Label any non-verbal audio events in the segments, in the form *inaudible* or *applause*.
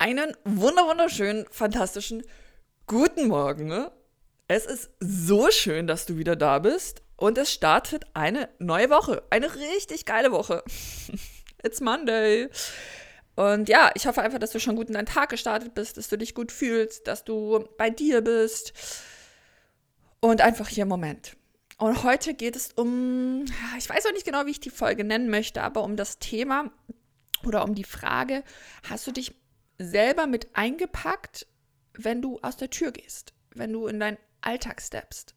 Einen wunder wunderschönen, fantastischen guten Morgen. Ne? Es ist so schön, dass du wieder da bist und es startet eine neue Woche. Eine richtig geile Woche. *laughs* It's Monday. Und ja, ich hoffe einfach, dass du schon gut in deinen Tag gestartet bist, dass du dich gut fühlst, dass du bei dir bist. Und einfach hier im Moment. Und heute geht es um, ich weiß auch nicht genau, wie ich die Folge nennen möchte, aber um das Thema oder um die Frage, hast du dich selber mit eingepackt, wenn du aus der Tür gehst, wenn du in deinen Alltag steppst.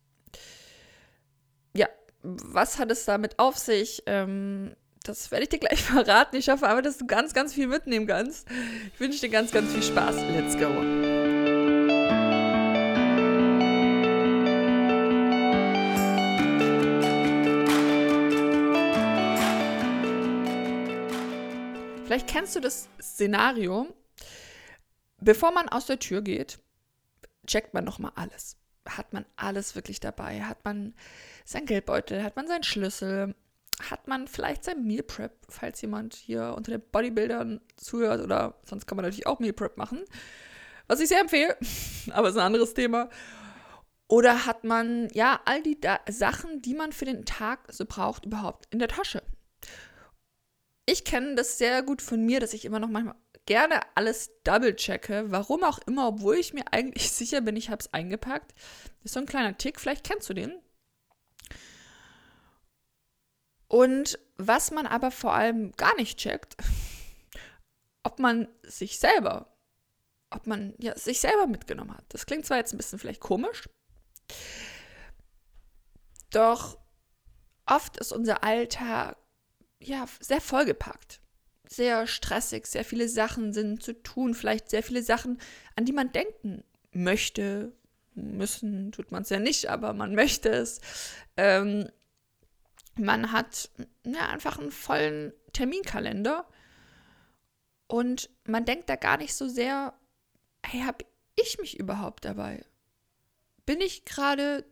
Ja, was hat es damit auf sich? Ähm, das werde ich dir gleich *laughs* verraten. Ich hoffe aber, dass du ganz, ganz viel mitnehmen kannst. Ich wünsche dir ganz, ganz viel Spaß. Let's go. Vielleicht kennst du das Szenario, Bevor man aus der Tür geht, checkt man nochmal alles. Hat man alles wirklich dabei? Hat man sein Geldbeutel? Hat man seinen Schlüssel? Hat man vielleicht sein Meal Prep, falls jemand hier unter den Bodybuildern zuhört oder sonst kann man natürlich auch Meal Prep machen, was ich sehr empfehle, *laughs* aber ist ein anderes Thema. Oder hat man ja all die da Sachen, die man für den Tag so braucht, überhaupt in der Tasche? Ich kenne das sehr gut von mir, dass ich immer noch manchmal gerne alles double checke, warum auch immer, obwohl ich mir eigentlich *laughs* sicher bin, ich habe es eingepackt. Das ist so ein kleiner Tick, vielleicht kennst du den. Und was man aber vor allem gar nicht checkt, *laughs* ob man sich selber, ob man ja, sich selber mitgenommen hat. Das klingt zwar jetzt ein bisschen vielleicht komisch, doch oft ist unser Alltag ja sehr vollgepackt sehr stressig, sehr viele Sachen sind zu tun, vielleicht sehr viele Sachen, an die man denken möchte. Müssen tut man es ja nicht, aber man möchte es. Ähm, man hat ja, einfach einen vollen Terminkalender und man denkt da gar nicht so sehr, hey, habe ich mich überhaupt dabei? Bin ich gerade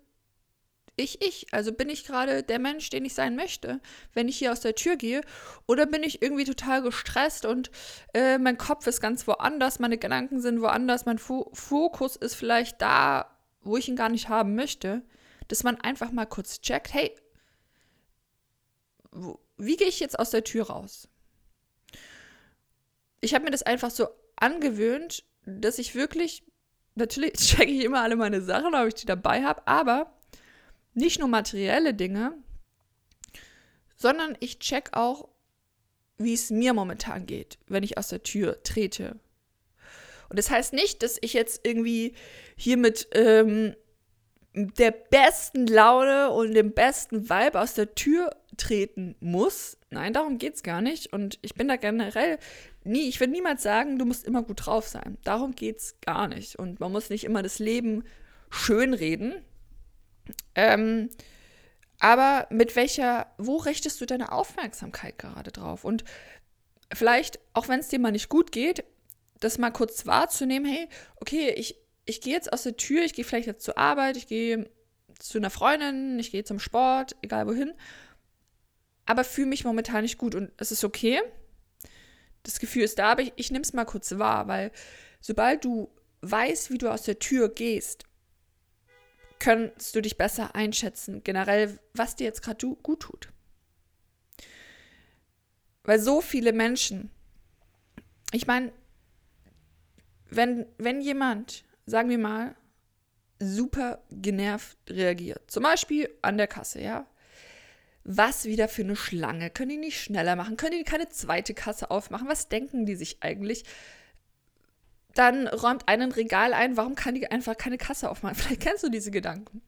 ich ich? Also bin ich gerade der Mensch, den ich sein möchte, wenn ich hier aus der Tür gehe? Oder bin ich irgendwie total gestresst und äh, mein Kopf ist ganz woanders, meine Gedanken sind woanders, mein Fo Fokus ist vielleicht da, wo ich ihn gar nicht haben möchte? Dass man einfach mal kurz checkt, hey, wo, wie gehe ich jetzt aus der Tür raus? Ich habe mir das einfach so angewöhnt, dass ich wirklich, natürlich *laughs* checke ich immer alle meine Sachen, ob ich die dabei habe, aber nicht nur materielle Dinge, sondern ich check auch, wie es mir momentan geht, wenn ich aus der Tür trete. Und das heißt nicht, dass ich jetzt irgendwie hier mit ähm, der besten Laune und dem besten Vibe aus der Tür treten muss. Nein, darum geht es gar nicht. Und ich bin da generell nie, ich will niemals sagen, du musst immer gut drauf sein. Darum geht es gar nicht. Und man muss nicht immer das Leben schönreden. Ähm, aber mit welcher, wo richtest du deine Aufmerksamkeit gerade drauf? Und vielleicht, auch wenn es dir mal nicht gut geht, das mal kurz wahrzunehmen, hey, okay, ich, ich gehe jetzt aus der Tür, ich gehe vielleicht jetzt zur Arbeit, ich gehe zu einer Freundin, ich gehe zum Sport, egal wohin, aber fühle mich momentan nicht gut und es ist okay. Das Gefühl ist da, aber ich, ich nehme es mal kurz wahr, weil sobald du weißt, wie du aus der Tür gehst, kannst du dich besser einschätzen, generell, was dir jetzt gerade gut tut. Weil so viele Menschen, ich meine, wenn, wenn jemand, sagen wir mal, super genervt reagiert, zum Beispiel an der Kasse, ja, was wieder für eine Schlange? Können die nicht schneller machen? Können die keine zweite Kasse aufmachen? Was denken die sich eigentlich? Dann räumt einen Regal ein, warum kann die einfach keine Kasse aufmachen? *laughs* Vielleicht kennst du diese Gedanken.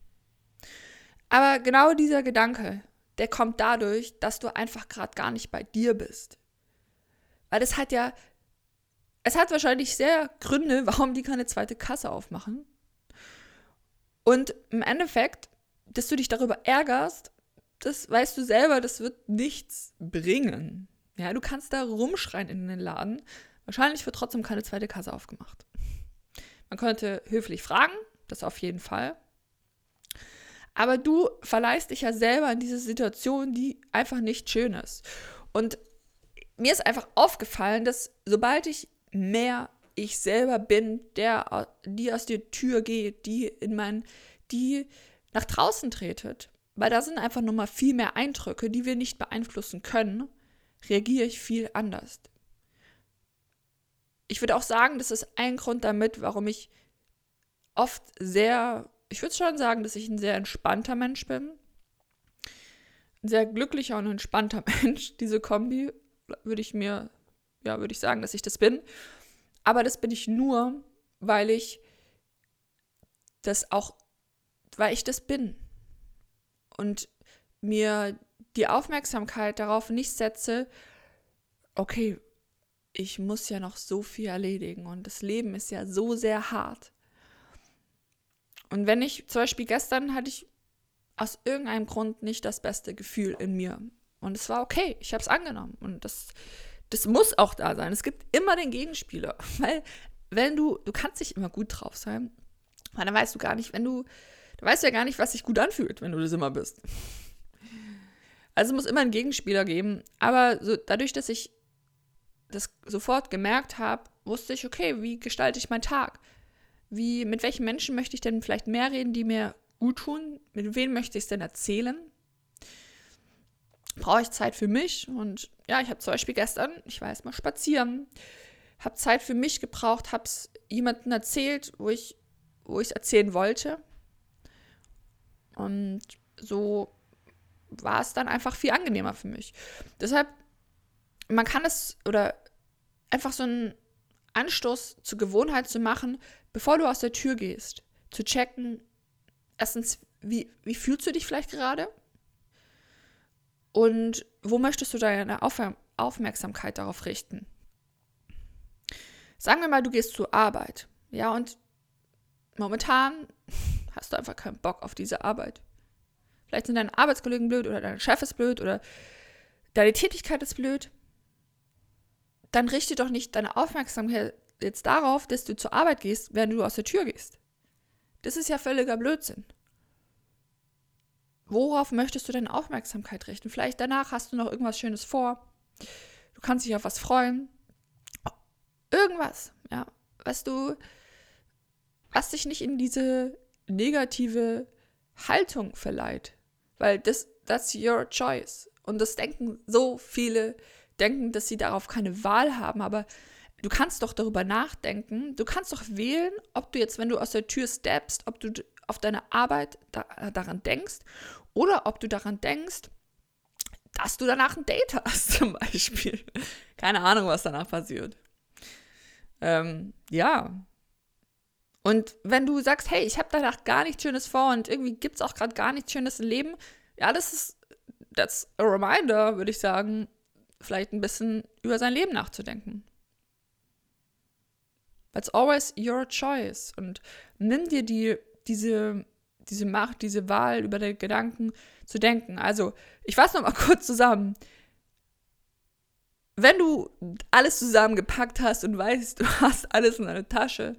Aber genau dieser Gedanke, der kommt dadurch, dass du einfach gerade gar nicht bei dir bist. Weil es hat ja, es hat wahrscheinlich sehr Gründe, *laughs* warum die keine zweite Kasse aufmachen. Und im Endeffekt, dass du dich darüber ärgerst, das weißt du selber, das wird nichts bringen. Ja, du kannst da rumschreien in den Laden, Wahrscheinlich wird trotzdem keine zweite Kasse aufgemacht. Man könnte höflich fragen, das auf jeden Fall. Aber du verleihst dich ja selber in diese Situation, die einfach nicht schön ist. Und mir ist einfach aufgefallen, dass sobald ich mehr ich selber bin, der, die aus der Tür geht, die in mein, die nach draußen tretet. Weil da sind einfach nochmal viel mehr Eindrücke, die wir nicht beeinflussen können, reagiere ich viel anders. Ich würde auch sagen, das ist ein Grund damit, warum ich oft sehr, ich würde schon sagen, dass ich ein sehr entspannter Mensch bin. Ein sehr glücklicher und entspannter *laughs* Mensch. Diese Kombi würde ich mir, ja, würde ich sagen, dass ich das bin. Aber das bin ich nur, weil ich das auch, weil ich das bin. Und mir die Aufmerksamkeit darauf nicht setze, okay, ich muss ja noch so viel erledigen und das Leben ist ja so sehr hart. Und wenn ich, zum Beispiel gestern hatte ich aus irgendeinem Grund nicht das beste Gefühl in mir. Und es war okay, ich habe es angenommen. Und das, das muss auch da sein. Es gibt immer den Gegenspieler. *laughs* Weil, wenn du, du kannst nicht immer gut drauf sein, weil dann weißt du gar nicht, wenn du, du weißt ja gar nicht, was sich gut anfühlt, wenn du das immer bist. Also es muss immer einen Gegenspieler geben. Aber so, dadurch, dass ich das sofort gemerkt habe, wusste ich, okay, wie gestalte ich meinen Tag? Wie, mit welchen Menschen möchte ich denn vielleicht mehr reden, die mir gut tun? Mit wem möchte ich es denn erzählen? Brauche ich Zeit für mich? Und ja, ich habe zum Beispiel gestern, ich war erst mal spazieren, habe Zeit für mich gebraucht, habe es jemandem erzählt, wo ich wo ich es erzählen wollte. Und so war es dann einfach viel angenehmer für mich. Deshalb, man kann es oder einfach so einen Anstoß zur Gewohnheit zu machen, bevor du aus der Tür gehst, zu checken, erstens, wie, wie fühlst du dich vielleicht gerade? Und wo möchtest du deine Aufmerksamkeit darauf richten? Sagen wir mal, du gehst zur Arbeit, ja, und momentan *laughs* hast du einfach keinen Bock auf diese Arbeit. Vielleicht sind deine Arbeitskollegen blöd oder dein Chef ist blöd oder deine Tätigkeit ist blöd. Dann richte doch nicht deine Aufmerksamkeit jetzt darauf, dass du zur Arbeit gehst, während du aus der Tür gehst. Das ist ja völliger Blödsinn. Worauf möchtest du deine Aufmerksamkeit richten? Vielleicht danach hast du noch irgendwas Schönes vor. Du kannst dich auf was freuen. Irgendwas, ja, was du, was dich nicht in diese negative Haltung verleiht. Weil das, that's your choice. Und das denken so viele, denken, dass sie darauf keine Wahl haben, aber du kannst doch darüber nachdenken. Du kannst doch wählen, ob du jetzt, wenn du aus der Tür steppst, ob du auf deine Arbeit da, daran denkst oder ob du daran denkst, dass du danach ein Date hast, *laughs* zum Beispiel. Keine Ahnung, was danach passiert. Ähm, ja. Und wenn du sagst, hey, ich habe danach gar nichts Schönes vor und irgendwie gibt es auch gerade gar nichts Schönes im Leben, ja, das ist, that's a reminder, würde ich sagen, vielleicht ein bisschen über sein Leben nachzudenken. It's always your choice. Und nimm dir die, diese, diese Macht, diese Wahl über deine Gedanken zu denken. Also, ich fasse nochmal *laughs* kurz zusammen. Wenn du alles zusammengepackt hast und weißt, *laughs* du hast alles in deiner Tasche,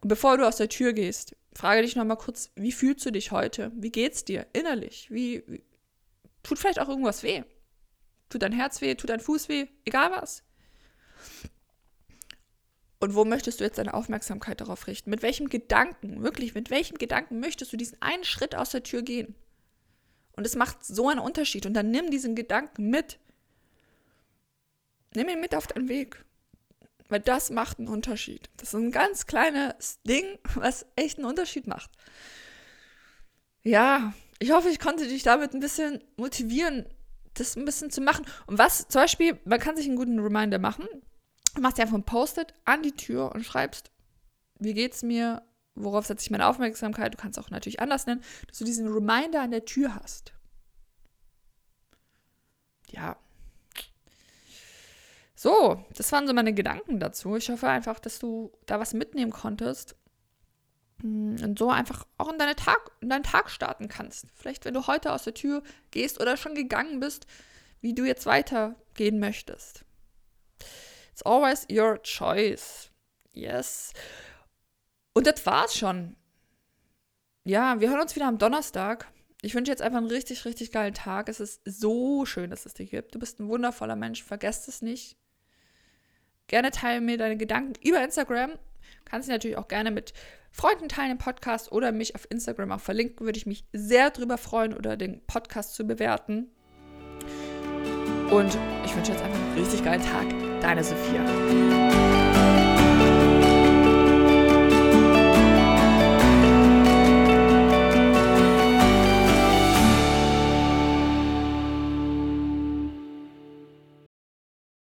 bevor du aus der Tür gehst, frage dich nochmal kurz, wie fühlst du dich heute? Wie geht's dir innerlich? Wie, wie tut vielleicht auch irgendwas weh? Tut dein Herz weh? Tut dein Fuß weh? Egal was. Und wo möchtest du jetzt deine Aufmerksamkeit darauf richten? Mit welchem Gedanken, wirklich, mit welchem Gedanken möchtest du diesen einen Schritt aus der Tür gehen? Und es macht so einen Unterschied. Und dann nimm diesen Gedanken mit. Nimm ihn mit auf deinen Weg. Weil das macht einen Unterschied. Das ist ein ganz kleines Ding, was echt einen Unterschied macht. Ja, ich hoffe, ich konnte dich damit ein bisschen motivieren, das ein bisschen zu machen. Und was, zum Beispiel, man kann sich einen guten Reminder machen. Du machst dir einfach ein Post-it an die Tür und schreibst, wie geht's mir, worauf setze ich meine Aufmerksamkeit, du kannst auch natürlich anders nennen, dass du diesen Reminder an der Tür hast. Ja. So, das waren so meine Gedanken dazu. Ich hoffe einfach, dass du da was mitnehmen konntest und so einfach auch in, deine Tag, in deinen Tag starten kannst. Vielleicht, wenn du heute aus der Tür gehst oder schon gegangen bist, wie du jetzt weitergehen möchtest. It's always your choice. Yes. Und das war's schon. Ja, wir hören uns wieder am Donnerstag. Ich wünsche jetzt einfach einen richtig, richtig geilen Tag. Es ist so schön, dass es dich gibt. Du bist ein wundervoller Mensch. Vergesst es nicht. Gerne teile mir deine Gedanken über Instagram. Kannst du natürlich auch gerne mit Freunden teilen im Podcast oder mich auf Instagram auch verlinken. Würde ich mich sehr drüber freuen oder den Podcast zu bewerten. Und ich wünsche jetzt einfach einen richtig geilen Tag. Deine Sophia.